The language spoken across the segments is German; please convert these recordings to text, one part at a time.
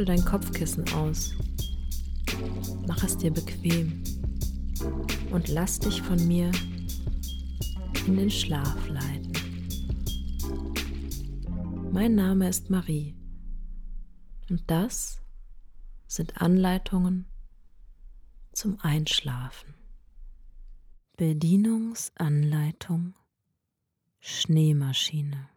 Schüttel dein Kopfkissen aus. Mach es dir bequem und lass dich von mir in den Schlaf leiten. Mein Name ist Marie und das sind Anleitungen zum Einschlafen. Bedienungsanleitung Schneemaschine.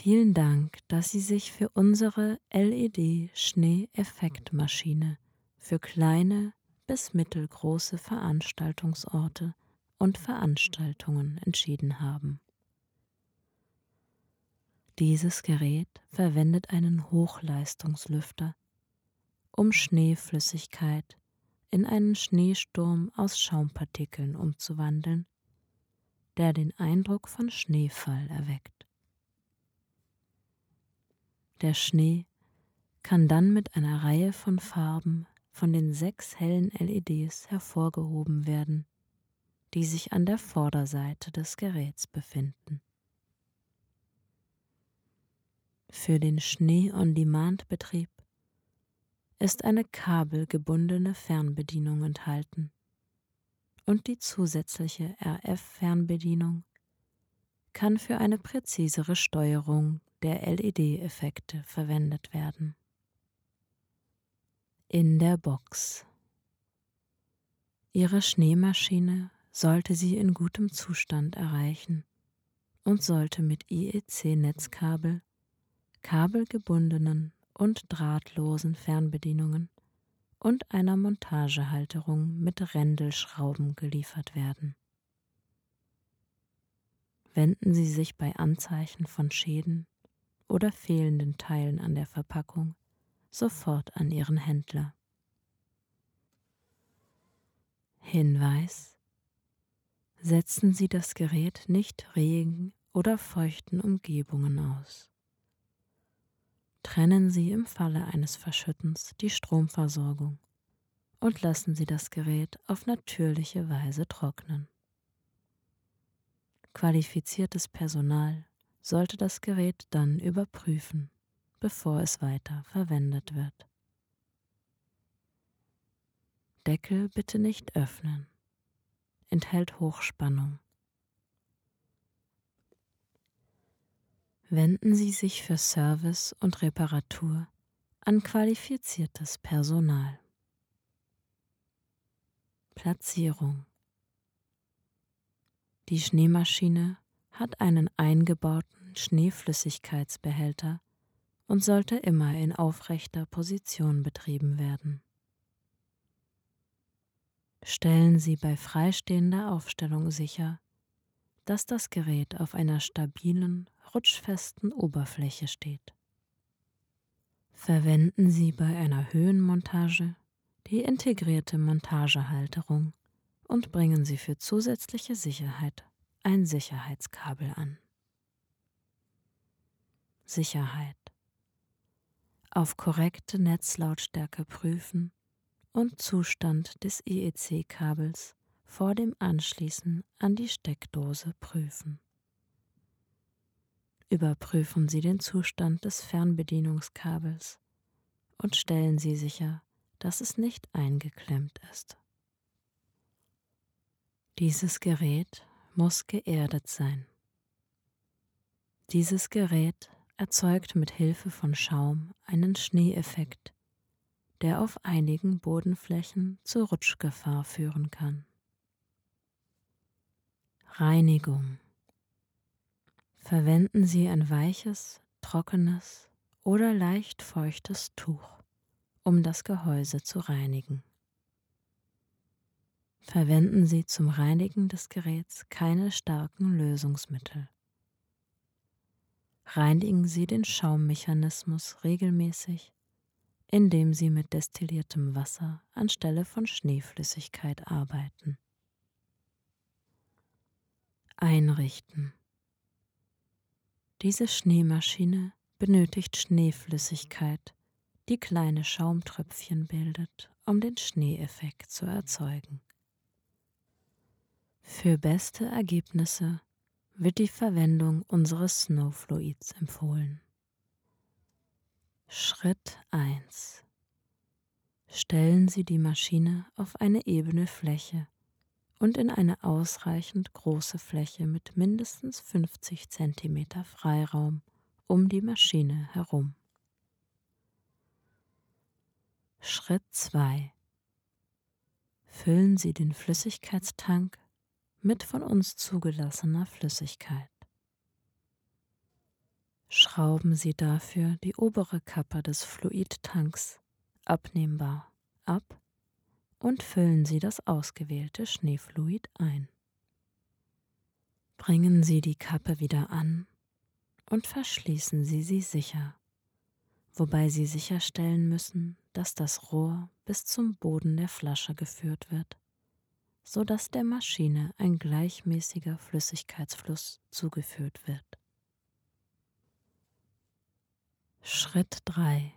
Vielen Dank, dass Sie sich für unsere LED-Schneeeffektmaschine für kleine bis mittelgroße Veranstaltungsorte und Veranstaltungen entschieden haben. Dieses Gerät verwendet einen Hochleistungslüfter, um Schneeflüssigkeit in einen Schneesturm aus Schaumpartikeln umzuwandeln, der den Eindruck von Schneefall erweckt. Der Schnee kann dann mit einer Reihe von Farben von den sechs hellen LEDs hervorgehoben werden, die sich an der Vorderseite des Geräts befinden. Für den Schnee-on-Demand-Betrieb ist eine kabelgebundene Fernbedienung enthalten und die zusätzliche RF-Fernbedienung kann für eine präzisere Steuerung der LED-Effekte verwendet werden. In der Box. Ihre Schneemaschine sollte sie in gutem Zustand erreichen und sollte mit IEC-Netzkabel, kabelgebundenen und drahtlosen Fernbedienungen und einer Montagehalterung mit Rändelschrauben geliefert werden. Wenden Sie sich bei Anzeichen von Schäden oder fehlenden Teilen an der Verpackung sofort an Ihren Händler. Hinweis Setzen Sie das Gerät nicht regen oder feuchten Umgebungen aus. Trennen Sie im Falle eines Verschüttens die Stromversorgung und lassen Sie das Gerät auf natürliche Weise trocknen. Qualifiziertes Personal sollte das Gerät dann überprüfen, bevor es weiter verwendet wird. Deckel bitte nicht öffnen. Enthält Hochspannung. Wenden Sie sich für Service und Reparatur an qualifiziertes Personal. Platzierung. Die Schneemaschine hat einen eingebauten Schneeflüssigkeitsbehälter und sollte immer in aufrechter Position betrieben werden. Stellen Sie bei freistehender Aufstellung sicher, dass das Gerät auf einer stabilen, rutschfesten Oberfläche steht. Verwenden Sie bei einer Höhenmontage die integrierte Montagehalterung und bringen Sie für zusätzliche Sicherheit ein Sicherheitskabel an. Sicherheit. Auf korrekte Netzlautstärke prüfen und Zustand des IEC-Kabels vor dem Anschließen an die Steckdose prüfen. Überprüfen Sie den Zustand des Fernbedienungskabels und stellen Sie sicher, dass es nicht eingeklemmt ist. Dieses Gerät muss geerdet sein. Dieses Gerät erzeugt mit Hilfe von Schaum einen Schneeeffekt, der auf einigen Bodenflächen zur Rutschgefahr führen kann. Reinigung. Verwenden Sie ein weiches, trockenes oder leicht feuchtes Tuch, um das Gehäuse zu reinigen. Verwenden Sie zum Reinigen des Geräts keine starken Lösungsmittel reinigen Sie den Schaummechanismus regelmäßig, indem Sie mit destilliertem Wasser anstelle von Schneeflüssigkeit arbeiten. Einrichten. Diese Schneemaschine benötigt Schneeflüssigkeit, die kleine Schaumtröpfchen bildet, um den Schneeeffekt zu erzeugen. Für beste Ergebnisse wird die Verwendung unseres Snowfluids empfohlen. Schritt 1. Stellen Sie die Maschine auf eine ebene Fläche und in eine ausreichend große Fläche mit mindestens 50 cm Freiraum um die Maschine herum. Schritt 2. Füllen Sie den Flüssigkeitstank mit von uns zugelassener Flüssigkeit. Schrauben Sie dafür die obere Kappe des Fluidtanks abnehmbar ab und füllen Sie das ausgewählte Schneefluid ein. Bringen Sie die Kappe wieder an und verschließen Sie sie sicher, wobei Sie sicherstellen müssen, dass das Rohr bis zum Boden der Flasche geführt wird, so dass der Maschine ein gleichmäßiger Flüssigkeitsfluss zugeführt wird. Schritt 3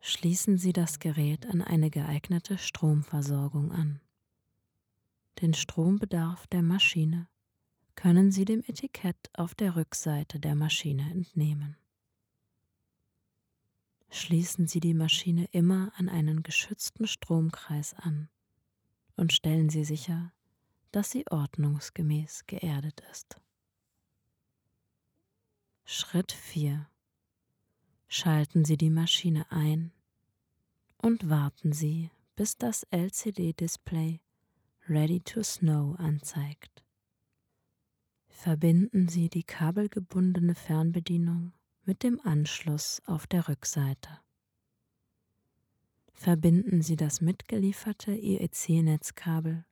schließen Sie das Gerät an eine geeignete Stromversorgung an. Den Strombedarf der Maschine können Sie dem Etikett auf der Rückseite der Maschine entnehmen. Schließen Sie die Maschine immer an einen geschützten Stromkreis an und stellen Sie sicher, dass sie ordnungsgemäß geerdet ist. Schritt 4 Schalten Sie die Maschine ein und warten Sie, bis das LCD-Display Ready to Snow anzeigt. Verbinden Sie die kabelgebundene Fernbedienung mit dem Anschluss auf der Rückseite. Verbinden Sie das mitgelieferte IEC-Netzkabel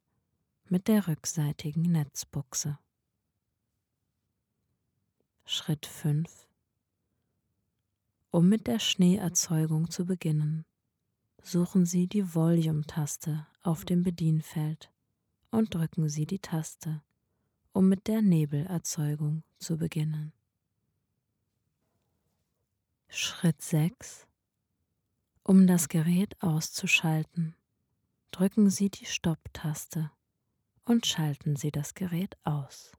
mit der rückseitigen Netzbuchse. Schritt 5 um mit der Schneeerzeugung zu beginnen, suchen Sie die Volume-Taste auf dem Bedienfeld und drücken Sie die Taste, um mit der Nebelerzeugung zu beginnen. Schritt 6 Um das Gerät auszuschalten, drücken Sie die Stopp-Taste und schalten Sie das Gerät aus.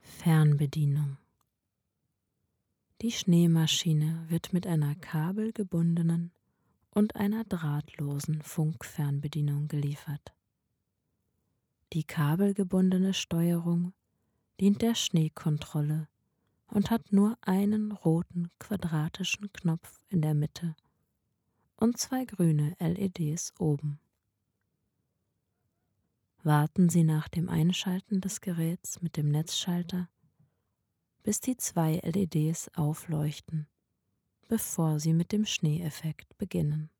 Fernbedienung die Schneemaschine wird mit einer kabelgebundenen und einer drahtlosen Funkfernbedienung geliefert. Die kabelgebundene Steuerung dient der Schneekontrolle und hat nur einen roten quadratischen Knopf in der Mitte und zwei grüne LEDs oben. Warten Sie nach dem Einschalten des Geräts mit dem Netzschalter bis die zwei LEDs aufleuchten, bevor Sie mit dem Schneeeffekt beginnen.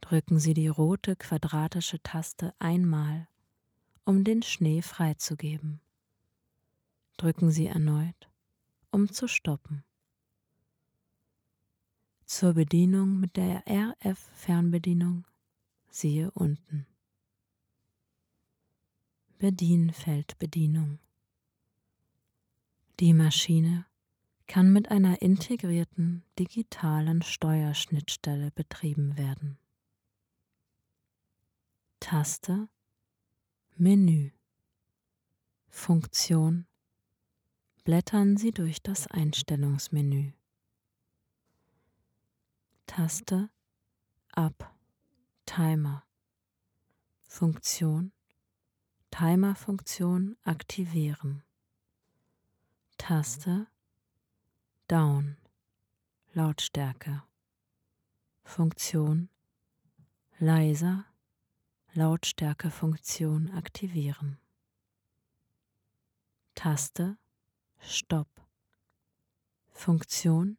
Drücken Sie die rote quadratische Taste einmal, um den Schnee freizugeben. Drücken Sie erneut, um zu stoppen. Zur Bedienung mit der RF-Fernbedienung siehe unten. Bedienfeldbedienung die Maschine kann mit einer integrierten digitalen Steuerschnittstelle betrieben werden. Taste Menü Funktion Blättern Sie durch das Einstellungsmenü. Taste Ab Timer Funktion Timerfunktion aktivieren. Taste Down Lautstärke Funktion leiser Lautstärkefunktion aktivieren. Taste Stopp Funktion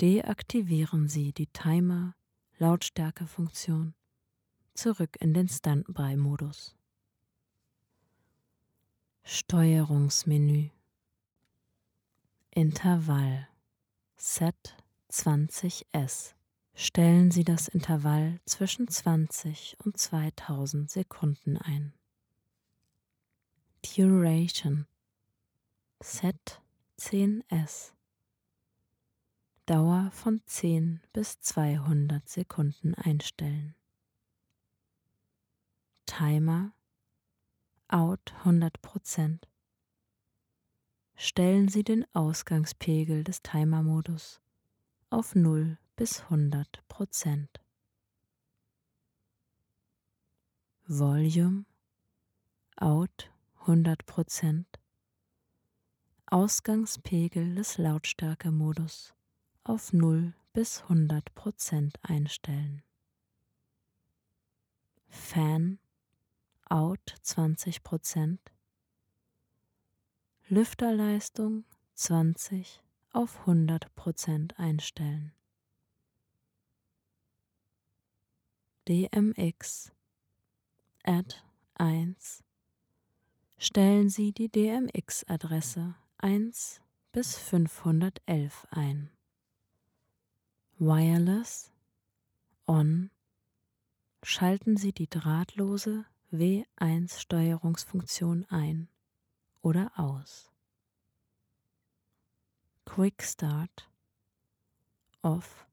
deaktivieren Sie die Timer Lautstärkefunktion zurück in den Standby-Modus. Steuerungsmenü Intervall Set 20S. Stellen Sie das Intervall zwischen 20 und 2000 Sekunden ein. Duration Set 10S. Dauer von 10 bis 200 Sekunden einstellen. Timer Out 100 Prozent stellen Sie den Ausgangspegel des Timermodus auf 0 bis 100 Prozent. Volume Out 100 Prozent. Ausgangspegel des Lautstärkemodus auf 0 bis 100 Prozent einstellen. Fan Out 20 Prozent. Lüfterleistung 20 auf 100 Prozent einstellen. DMX Add 1 Stellen Sie die DMX-Adresse 1 bis 511 ein. Wireless On Schalten Sie die drahtlose W1-Steuerungsfunktion ein oder aus. Quick Start Off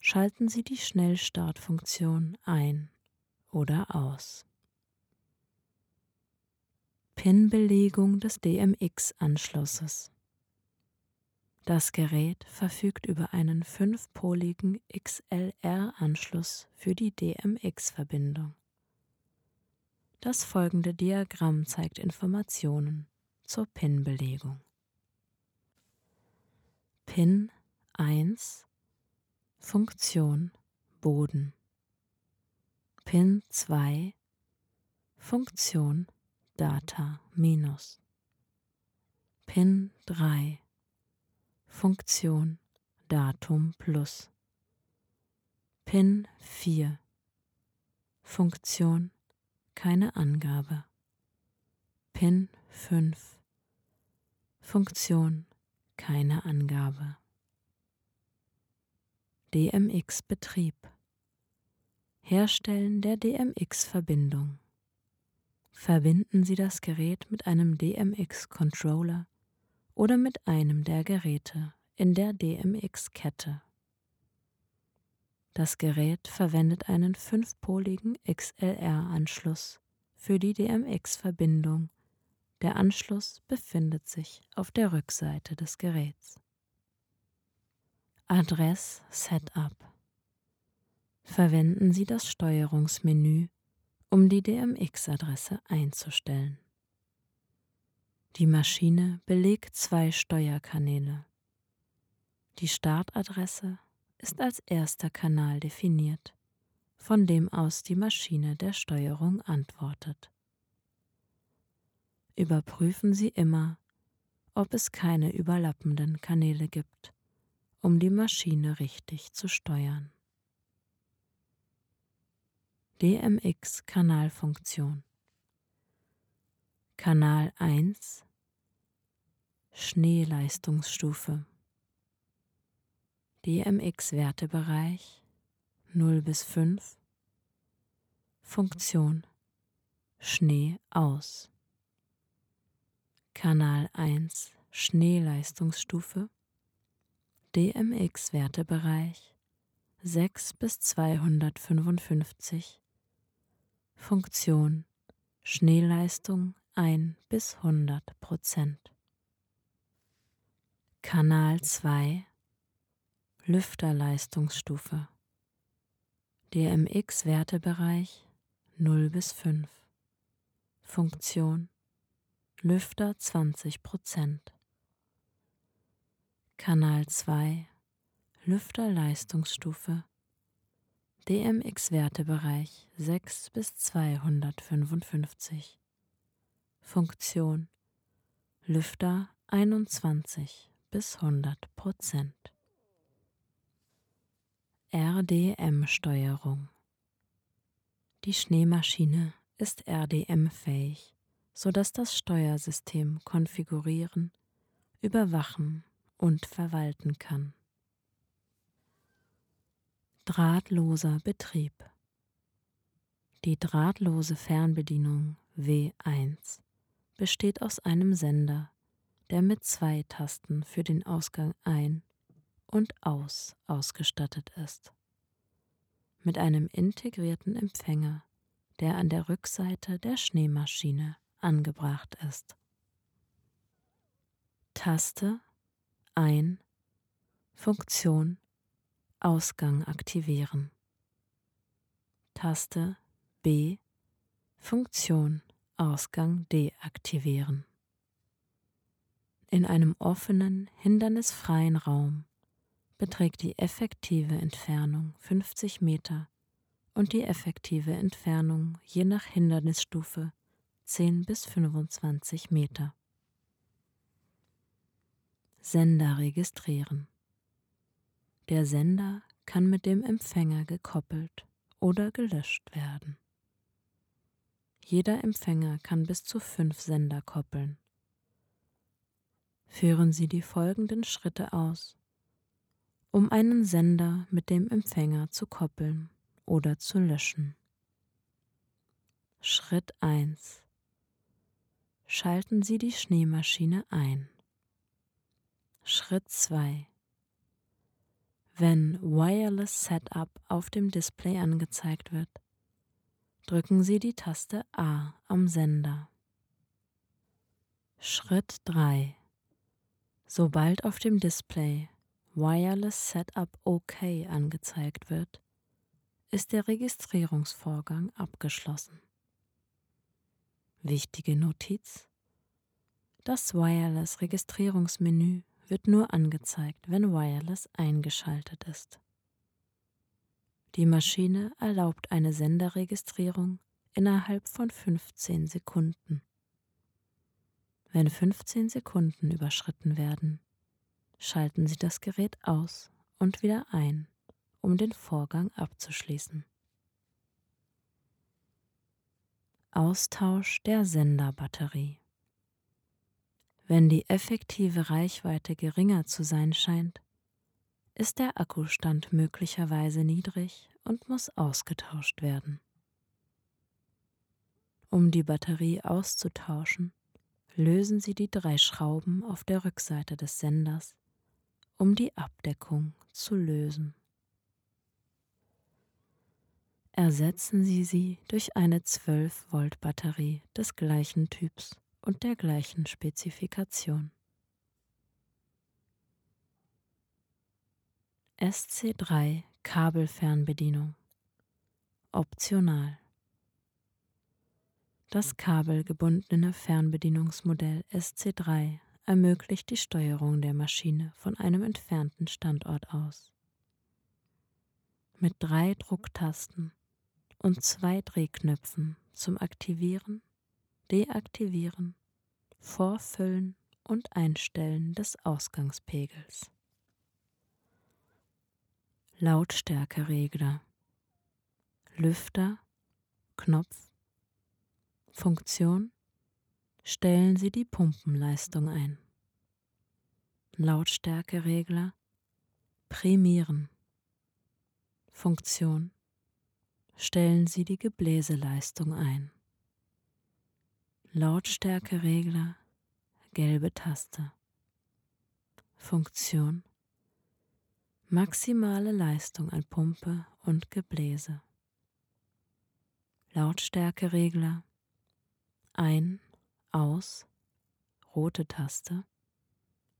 Schalten Sie die Schnellstartfunktion ein oder aus. PIN-Belegung des DMX-Anschlusses. Das Gerät verfügt über einen fünfpoligen XLR-Anschluss für die DMX-Verbindung. Das folgende Diagramm zeigt Informationen zur PIN-Belegung. PIN 1 Funktion Boden Pin 2 Funktion Data minus. Pin 3 Funktion Datum plus. Pin 4 Funktion keine Angabe. Pin 5 Funktion keine Angabe. DMX Betrieb. Herstellen der DMX-Verbindung. Verbinden Sie das Gerät mit einem DMX-Controller oder mit einem der Geräte in der DMX-Kette. Das Gerät verwendet einen fünfpoligen XLR-Anschluss für die DMX-Verbindung. Der Anschluss befindet sich auf der Rückseite des Geräts. Adress Setup verwenden Sie das Steuerungsmenü, um die DMX-Adresse einzustellen. Die Maschine belegt zwei Steuerkanäle. Die Startadresse ist als erster Kanal definiert, von dem aus die Maschine der Steuerung antwortet. Überprüfen Sie immer, ob es keine überlappenden Kanäle gibt, um die Maschine richtig zu steuern. DMX-Kanalfunktion. Kanal 1 Schneeleistungsstufe. DMX-Wertebereich 0 bis 5 Funktion Schnee aus. Kanal 1 Schneeleistungsstufe. DMX-Wertebereich 6 bis 255 Funktion. Schneeleistung 1 bis 100 Prozent. Kanal 2 Lüfterleistungsstufe. DMX-Wertebereich 0 bis 5 Funktion. Lüfter 20 Prozent. Kanal 2 Lüfterleistungsstufe DMX-Wertebereich 6 bis 255. Funktion Lüfter 21 bis 100 Prozent. RDM-Steuerung Die Schneemaschine ist RDM-fähig, sodass das Steuersystem konfigurieren, überwachen und verwalten kann. Drahtloser Betrieb. Die drahtlose Fernbedienung W1 besteht aus einem Sender, der mit zwei Tasten für den Ausgang ein und aus ausgestattet ist. Mit einem integrierten Empfänger, der an der Rückseite der Schneemaschine angebracht ist. Taste Ein Funktion Ausgang aktivieren. Taste B Funktion Ausgang deaktivieren. In einem offenen, hindernisfreien Raum beträgt die effektive Entfernung 50 Meter und die effektive Entfernung je nach Hindernisstufe 10 bis 25 Meter. Sender registrieren. Der Sender kann mit dem Empfänger gekoppelt oder gelöscht werden. Jeder Empfänger kann bis zu fünf Sender koppeln. Führen Sie die folgenden Schritte aus, um einen Sender mit dem Empfänger zu koppeln oder zu löschen. Schritt 1. Schalten Sie die Schneemaschine ein. Schritt 2. Wenn Wireless Setup auf dem Display angezeigt wird, drücken Sie die Taste A am Sender. Schritt 3. Sobald auf dem Display Wireless Setup OK angezeigt wird, ist der Registrierungsvorgang abgeschlossen. Wichtige Notiz. Das Wireless-Registrierungsmenü wird nur angezeigt, wenn Wireless eingeschaltet ist. Die Maschine erlaubt eine Senderregistrierung innerhalb von 15 Sekunden. Wenn 15 Sekunden überschritten werden, schalten Sie das Gerät aus und wieder ein, um den Vorgang abzuschließen. Austausch der Senderbatterie wenn die effektive Reichweite geringer zu sein scheint, ist der Akkustand möglicherweise niedrig und muss ausgetauscht werden. Um die Batterie auszutauschen, lösen Sie die drei Schrauben auf der Rückseite des Senders, um die Abdeckung zu lösen. Ersetzen Sie sie durch eine 12 Volt Batterie des gleichen Typs und der gleichen Spezifikation. SC3 Kabelfernbedienung Optional Das kabelgebundene Fernbedienungsmodell SC3 ermöglicht die Steuerung der Maschine von einem entfernten Standort aus. Mit drei Drucktasten und zwei Drehknöpfen zum Aktivieren Deaktivieren, Vorfüllen und Einstellen des Ausgangspegels. Lautstärkeregler, Lüfter, Knopf, Funktion, stellen Sie die Pumpenleistung ein. Lautstärkeregler, Prämieren, Funktion, stellen Sie die Gebläseleistung ein. Lautstärkeregler, gelbe Taste. Funktion Maximale Leistung an Pumpe und Gebläse. Lautstärkeregler Ein, Aus, rote Taste.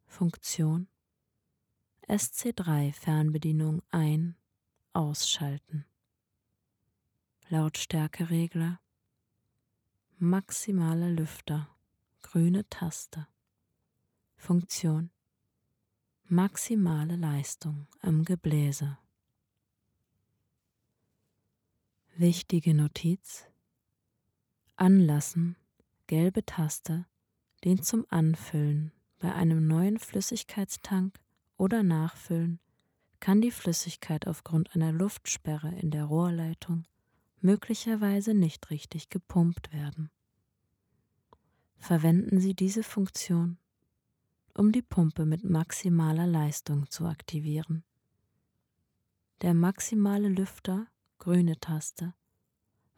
Funktion SC3 Fernbedienung ein, ausschalten. Lautstärkeregler Maximale Lüfter, grüne Taste. Funktion. Maximale Leistung am Gebläse. Wichtige Notiz. Anlassen, gelbe Taste, den zum Anfüllen bei einem neuen Flüssigkeitstank oder Nachfüllen kann die Flüssigkeit aufgrund einer Luftsperre in der Rohrleitung möglicherweise nicht richtig gepumpt werden. Verwenden Sie diese Funktion, um die Pumpe mit maximaler Leistung zu aktivieren. Der maximale Lüfter, grüne Taste,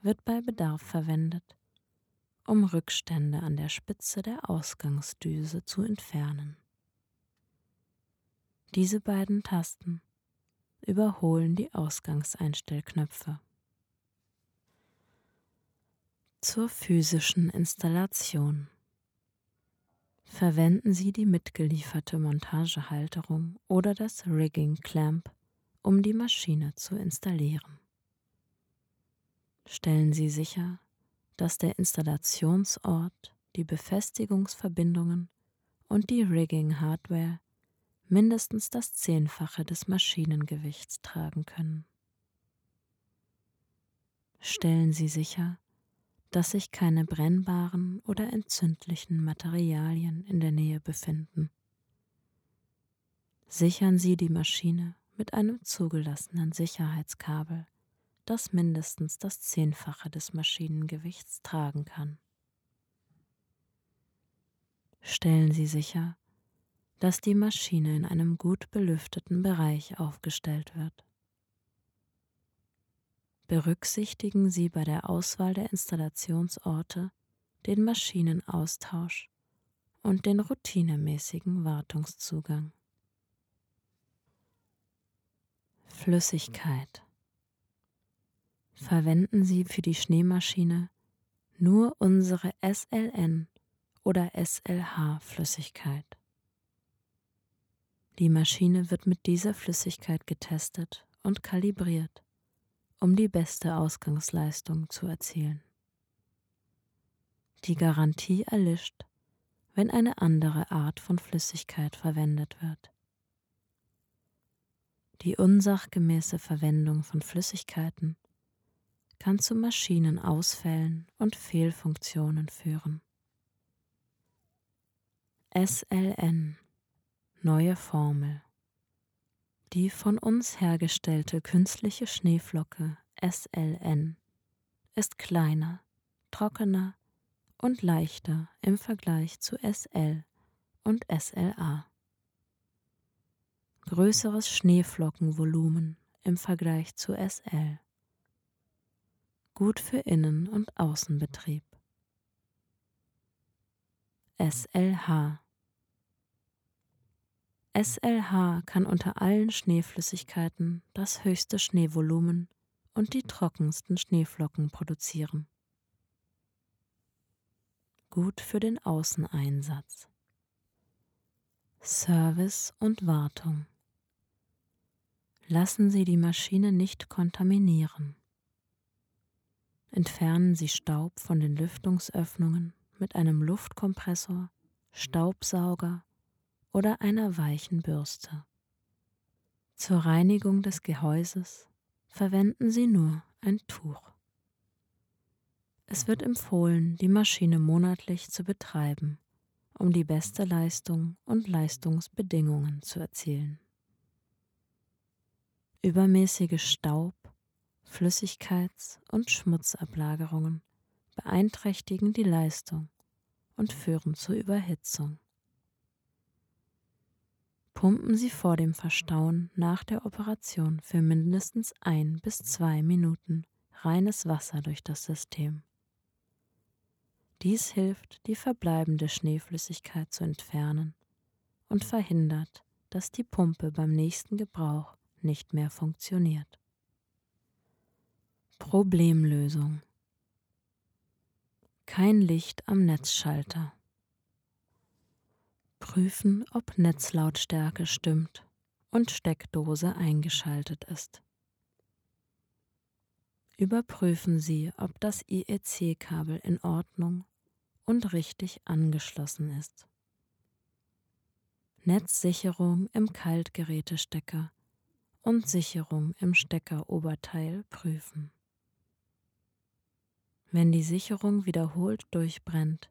wird bei Bedarf verwendet, um Rückstände an der Spitze der Ausgangsdüse zu entfernen. Diese beiden Tasten überholen die Ausgangseinstellknöpfe zur physischen Installation. Verwenden Sie die mitgelieferte Montagehalterung oder das Rigging Clamp, um die Maschine zu installieren. Stellen Sie sicher, dass der Installationsort, die Befestigungsverbindungen und die Rigging-Hardware mindestens das Zehnfache des Maschinengewichts tragen können. Stellen Sie sicher, dass sich keine brennbaren oder entzündlichen Materialien in der Nähe befinden. Sichern Sie die Maschine mit einem zugelassenen Sicherheitskabel, das mindestens das Zehnfache des Maschinengewichts tragen kann. Stellen Sie sicher, dass die Maschine in einem gut belüfteten Bereich aufgestellt wird. Berücksichtigen Sie bei der Auswahl der Installationsorte den Maschinenaustausch und den routinemäßigen Wartungszugang. Flüssigkeit. Verwenden Sie für die Schneemaschine nur unsere SLN oder SLH Flüssigkeit. Die Maschine wird mit dieser Flüssigkeit getestet und kalibriert um die beste Ausgangsleistung zu erzielen. Die Garantie erlischt, wenn eine andere Art von Flüssigkeit verwendet wird. Die unsachgemäße Verwendung von Flüssigkeiten kann zu Maschinenausfällen und Fehlfunktionen führen. SLN Neue Formel die von uns hergestellte künstliche Schneeflocke SLN ist kleiner, trockener und leichter im Vergleich zu SL und SLA. Größeres Schneeflockenvolumen im Vergleich zu SL. Gut für Innen- und Außenbetrieb. SLH SLH kann unter allen Schneeflüssigkeiten das höchste Schneevolumen und die trockensten Schneeflocken produzieren. Gut für den Außeneinsatz. Service und Wartung. Lassen Sie die Maschine nicht kontaminieren. Entfernen Sie Staub von den Lüftungsöffnungen mit einem Luftkompressor, Staubsauger oder einer weichen Bürste. Zur Reinigung des Gehäuses verwenden Sie nur ein Tuch. Es wird empfohlen, die Maschine monatlich zu betreiben, um die beste Leistung und Leistungsbedingungen zu erzielen. Übermäßige Staub, Flüssigkeits- und Schmutzablagerungen beeinträchtigen die Leistung und führen zur Überhitzung pumpen Sie vor dem Verstauen nach der Operation für mindestens ein bis zwei Minuten reines Wasser durch das System. Dies hilft, die verbleibende Schneeflüssigkeit zu entfernen und verhindert, dass die Pumpe beim nächsten Gebrauch nicht mehr funktioniert. Problemlösung Kein Licht am Netzschalter. Prüfen, ob Netzlautstärke stimmt und Steckdose eingeschaltet ist. Überprüfen Sie, ob das IEC-Kabel in Ordnung und richtig angeschlossen ist. Netzsicherung im Kaltgerätestecker und Sicherung im Steckeroberteil prüfen. Wenn die Sicherung wiederholt durchbrennt,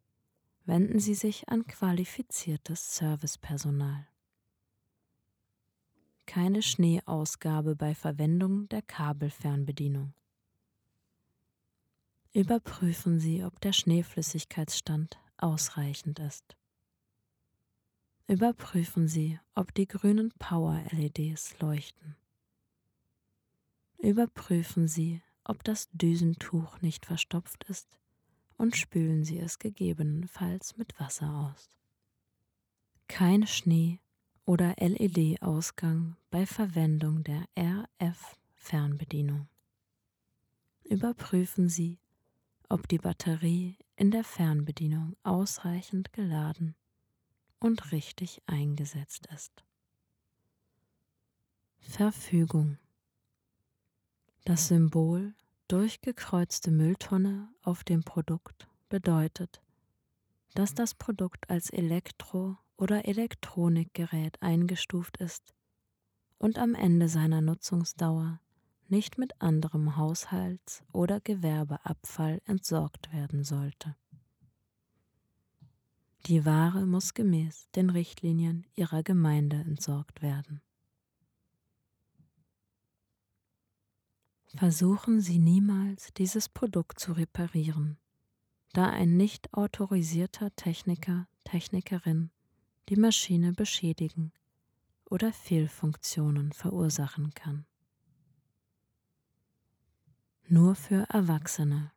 wenden Sie sich an qualifiziertes Servicepersonal. Keine Schneeausgabe bei Verwendung der Kabelfernbedienung. Überprüfen Sie, ob der Schneeflüssigkeitsstand ausreichend ist. Überprüfen Sie, ob die grünen Power-LEDs leuchten. Überprüfen Sie, ob das Düsentuch nicht verstopft ist und spülen Sie es gegebenenfalls mit Wasser aus. Kein Schnee oder LED-Ausgang bei Verwendung der RF-Fernbedienung. Überprüfen Sie, ob die Batterie in der Fernbedienung ausreichend geladen und richtig eingesetzt ist. Verfügung. Das Symbol durchgekreuzte Mülltonne auf dem Produkt bedeutet, dass das Produkt als Elektro- oder Elektronikgerät eingestuft ist und am Ende seiner Nutzungsdauer nicht mit anderem Haushalts- oder Gewerbeabfall entsorgt werden sollte. Die Ware muss gemäß den Richtlinien ihrer Gemeinde entsorgt werden. Versuchen Sie niemals, dieses Produkt zu reparieren, da ein nicht autorisierter Techniker, Technikerin die Maschine beschädigen oder Fehlfunktionen verursachen kann. Nur für Erwachsene.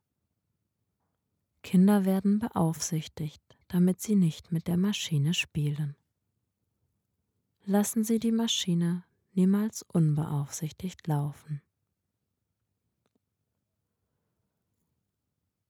Kinder werden beaufsichtigt, damit sie nicht mit der Maschine spielen. Lassen Sie die Maschine niemals unbeaufsichtigt laufen.